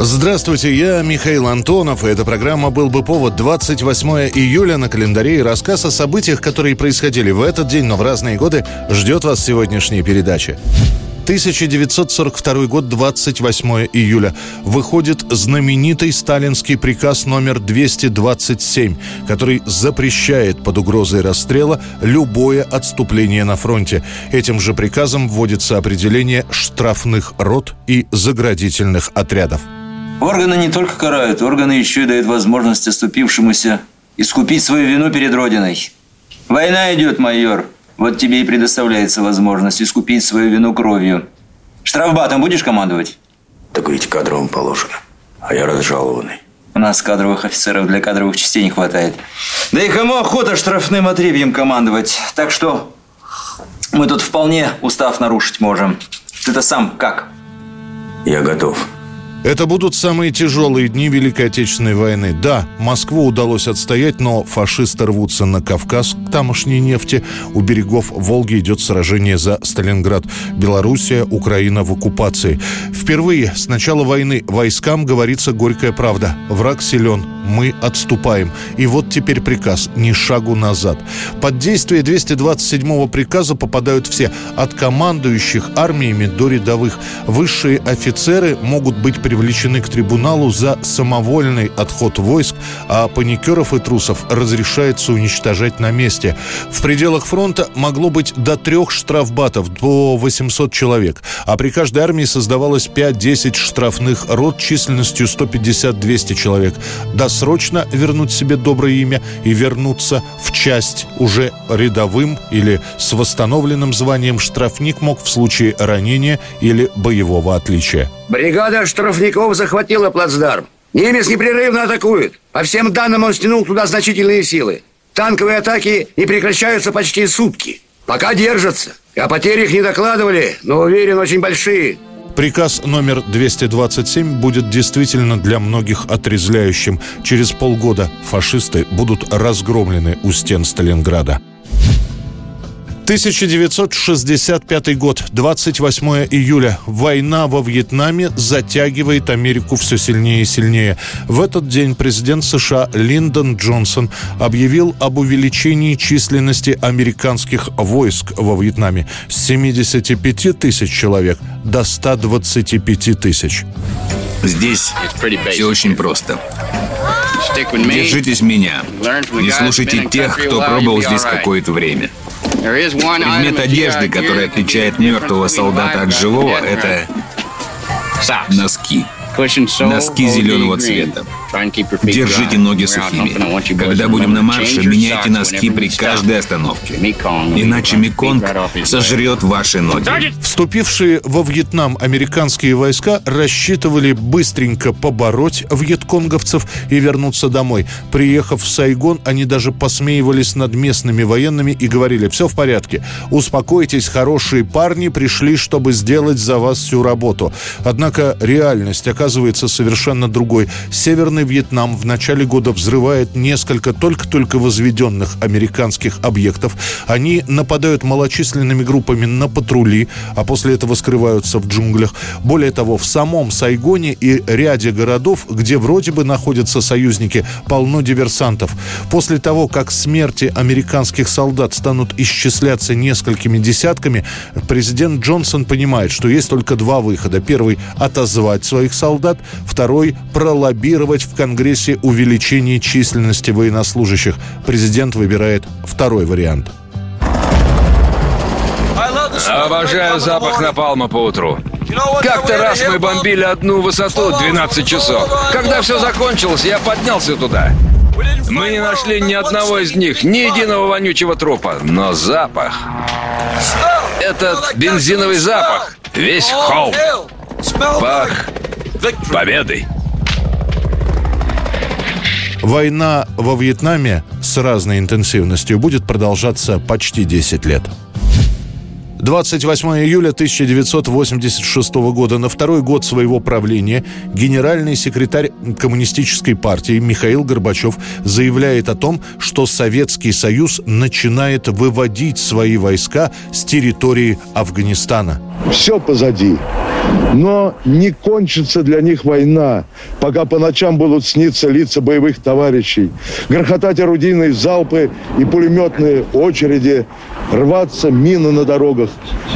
Здравствуйте, я Михаил Антонов, и эта программа «Был бы повод» 28 июля на календаре и рассказ о событиях, которые происходили в этот день, но в разные годы, ждет вас сегодняшняя передача. 1942 год, 28 июля. Выходит знаменитый сталинский приказ номер 227, который запрещает под угрозой расстрела любое отступление на фронте. Этим же приказом вводится определение штрафных рот и заградительных отрядов. Органы не только карают, органы еще и дают возможность оступившемуся искупить свою вину перед Родиной. Война идет, майор. Вот тебе и предоставляется возможность искупить свою вину кровью. Штрафбатом будешь командовать? Так ведь кадровым положено. А я разжалованный. У нас кадровых офицеров для кадровых частей не хватает. Да и кому охота штрафным отребьем командовать? Так что мы тут вполне устав нарушить можем. Ты-то сам как? Я готов. Это будут самые тяжелые дни Великой Отечественной войны. Да, Москву удалось отстоять, но фашисты рвутся на Кавказ к тамошней нефти. У берегов Волги идет сражение за Сталинград. Белоруссия, Украина в оккупации. Впервые с начала войны войскам говорится горькая правда. Враг силен, мы отступаем. И вот теперь приказ «ни шагу назад». Под действие 227-го приказа попадают все, от командующих армиями до рядовых. Высшие офицеры могут быть привлечены к трибуналу за самовольный отход войск, а паникеров и трусов разрешается уничтожать на месте. В пределах фронта могло быть до трех штрафбатов, до 800 человек, а при каждой армии создавалось 5-10 штрафных рот численностью 150-200 человек. Досрочно вернуть себе доброе имя и вернуться в часть уже рядовым или с восстановленным званием штрафник мог в случае ранения или боевого отличия. Бригада штрафников захватила плацдарм. Немец непрерывно атакует. По всем данным, он стянул туда значительные силы. Танковые атаки не прекращаются почти сутки. Пока держатся. О потерях не докладывали, но уверен, очень большие. Приказ номер 227 будет действительно для многих отрезвляющим. Через полгода фашисты будут разгромлены у стен Сталинграда. 1965 год, 28 июля. Война во Вьетнаме затягивает Америку все сильнее и сильнее. В этот день президент США Линдон Джонсон объявил об увеличении численности американских войск во Вьетнаме с 75 тысяч человек до 125 тысяч. Здесь все очень просто. Держитесь меня. Не слушайте тех, кто пробовал здесь какое-то время. Предмет одежды, который отличает мертвого солдата от живого, это носки. Носки зеленого цвета. Держите ноги сухими. Когда будем на марше, меняйте носки при каждой остановке. Иначе Меконг сожрет ваши ноги. Вступившие во Вьетнам американские войска рассчитывали быстренько побороть вьетконговцев и вернуться домой. Приехав в Сайгон, они даже посмеивались над местными военными и говорили, все в порядке, успокойтесь, хорошие парни пришли, чтобы сделать за вас всю работу. Однако реальность оказывается совершенно другой. Северный Северный Вьетнам в начале года взрывает несколько только-только возведенных американских объектов. Они нападают малочисленными группами на патрули, а после этого скрываются в джунглях. Более того, в самом Сайгоне и ряде городов, где вроде бы находятся союзники, полно диверсантов. После того, как смерти американских солдат станут исчисляться несколькими десятками, президент Джонсон понимает, что есть только два выхода. Первый – отозвать своих солдат, второй – пролоббировать в Конгрессе увеличение численности военнослужащих. Президент выбирает второй вариант. Обожаю запах напалма по утру. Как-то раз мы бомбили одну высоту 12 часов. Когда все закончилось, я поднялся туда. Мы не нашли ни одного из них, ни единого вонючего трупа. Но запах... Этот бензиновый запах. Весь холм. Пах победой. Война во Вьетнаме с разной интенсивностью будет продолжаться почти 10 лет. 28 июля 1986 года, на второй год своего правления, генеральный секретарь Коммунистической партии Михаил Горбачев заявляет о том, что Советский Союз начинает выводить свои войска с территории Афганистана. Все позади. Но не кончится для них война, пока по ночам будут сниться лица боевых товарищей, грохотать орудийные залпы и пулеметные очереди, рваться мины на дорогах,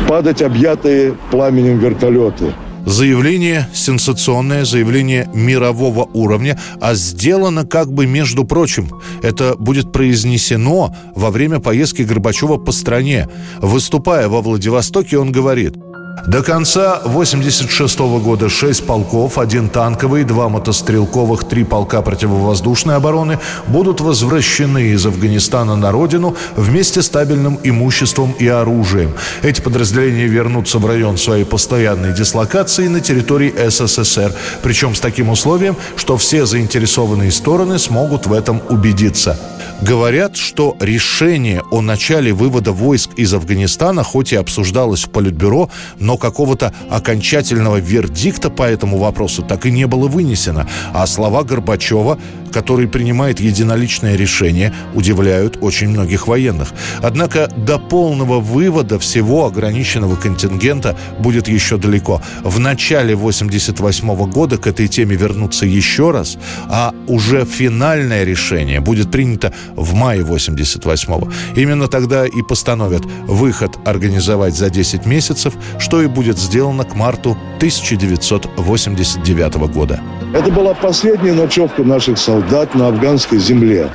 падать объятые пламенем вертолеты. Заявление, сенсационное заявление мирового уровня, а сделано как бы между прочим. Это будет произнесено во время поездки Горбачева по стране. Выступая во Владивостоке, он говорит – до конца 1986 года 6 полков, один танковый, два мотострелковых, три полка противовоздушной обороны будут возвращены из Афганистана на родину вместе с стабильным имуществом и оружием. Эти подразделения вернутся в район своей постоянной дислокации на территории СССР, причем с таким условием, что все заинтересованные стороны смогут в этом убедиться. Говорят, что решение о начале вывода войск из Афганистана хоть и обсуждалось в Политбюро, но какого-то окончательного вердикта по этому вопросу так и не было вынесено. А слова Горбачева который принимает единоличное решение, удивляют очень многих военных. Однако до полного вывода всего ограниченного контингента будет еще далеко. В начале 88 года к этой теме вернуться еще раз, а уже финальное решение будет принято в мае 88 -го. Именно тогда и постановят выход организовать за 10 месяцев, что и будет сделано к марту 1989 года. Это была последняя ночевка наших солдат на афганской земле.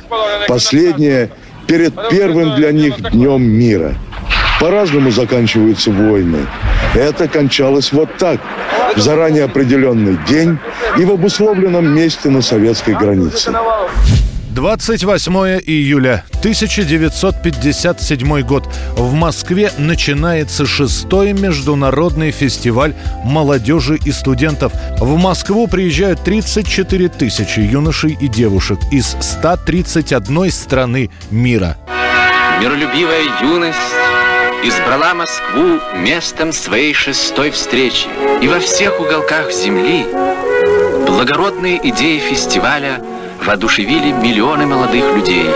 Последняя перед первым для них днем мира. По-разному заканчиваются войны. Это кончалось вот так, в заранее определенный день и в обусловленном месте на советской границе. 28 июля 1957 год. В Москве начинается шестой международный фестиваль молодежи и студентов. В Москву приезжают 34 тысячи юношей и девушек из 131 страны мира. Миролюбивая юность избрала Москву местом своей шестой встречи. И во всех уголках земли благородные идеи фестиваля – воодушевили миллионы молодых людей.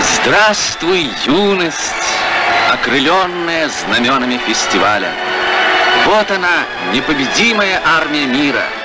Здравствуй, юность, окрыленная знаменами фестиваля. Вот она, непобедимая армия мира –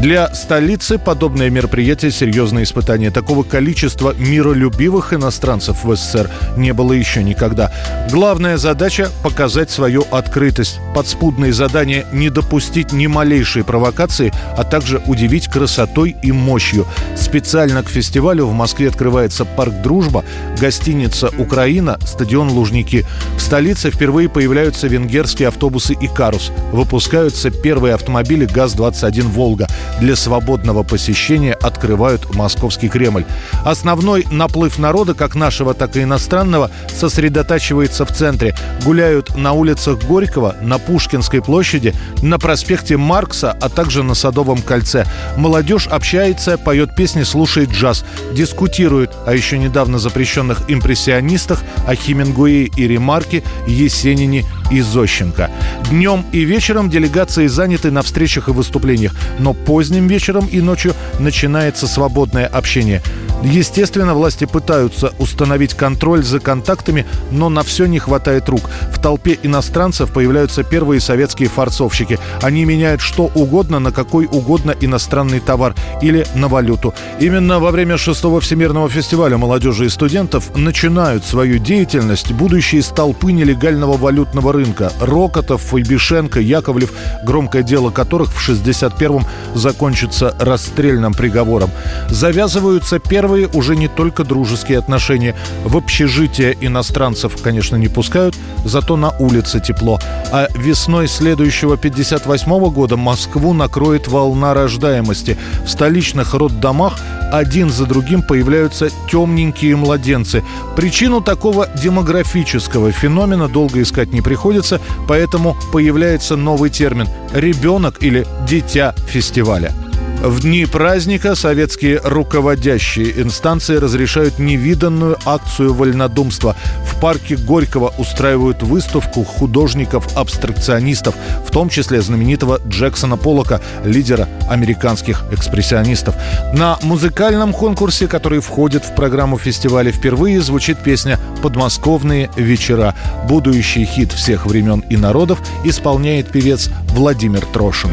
для столицы подобное мероприятие – серьезное испытание. Такого количества миролюбивых иностранцев в СССР не было еще никогда. Главная задача – показать свою открытость. Подспудные задания – не допустить ни малейшей провокации, а также удивить красотой и мощью. Специально к фестивалю в Москве открывается парк «Дружба», гостиница «Украина», стадион «Лужники». В столице впервые появляются венгерские автобусы «Икарус». Выпускаются первые автомобили ГАЗ-21 «Волга» для свободного посещения открывают Московский Кремль. Основной наплыв народа, как нашего, так и иностранного, сосредотачивается в центре. Гуляют на улицах Горького, на Пушкинской площади, на проспекте Маркса, а также на Садовом кольце. Молодежь общается, поет песни, слушает джаз, дискутирует о еще недавно запрещенных импрессионистах, о Хемингуэе и Ремарке, Есенине и Зощенко. Днем и вечером делегации заняты на встречах и выступлениях, но поздним вечером и ночью начинается свободное общение. Естественно, власти пытаются установить контроль за контактами, но на все не хватает рук. В толпе иностранцев появляются первые советские форцовщики. Они меняют что угодно на какой угодно иностранный товар или на валюту. Именно во время шестого Всемирного фестиваля молодежи и студентов начинают свою деятельность будущие столпы нелегального валютного рынка. Рокотов, Фойбишенко, Яковлев, громкое дело которых в 61-м закончится расстрельным приговором. Завязываются первые уже не только дружеские отношения. В общежитие иностранцев, конечно, не пускают, зато на улице тепло. А весной следующего 58 года Москву накроет волна рождаемости. В столичных роддомах один за другим появляются темненькие младенцы. Причину такого демографического феномена долго искать не приходится, поэтому появляется новый термин – ребенок или дитя фестиваля – в дни праздника советские руководящие инстанции разрешают невиданную акцию вольнодумства. В парке Горького устраивают выставку художников-абстракционистов, в том числе знаменитого Джексона Поллока, лидера американских экспрессионистов. На музыкальном конкурсе, который входит в программу фестиваля, впервые звучит песня «Подмосковные вечера». Будущий хит всех времен и народов исполняет певец Владимир Трошин.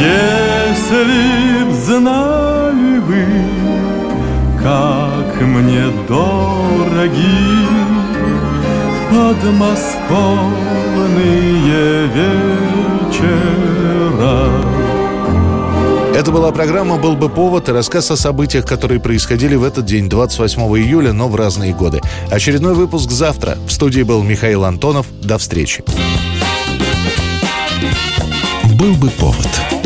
Yeah. Если б знали вы, как мне дороги подмосковные вечера. Это была программа «Был бы повод» и рассказ о событиях, которые происходили в этот день, 28 июля, но в разные годы. Очередной выпуск завтра. В студии был Михаил Антонов. До встречи. «Был бы повод»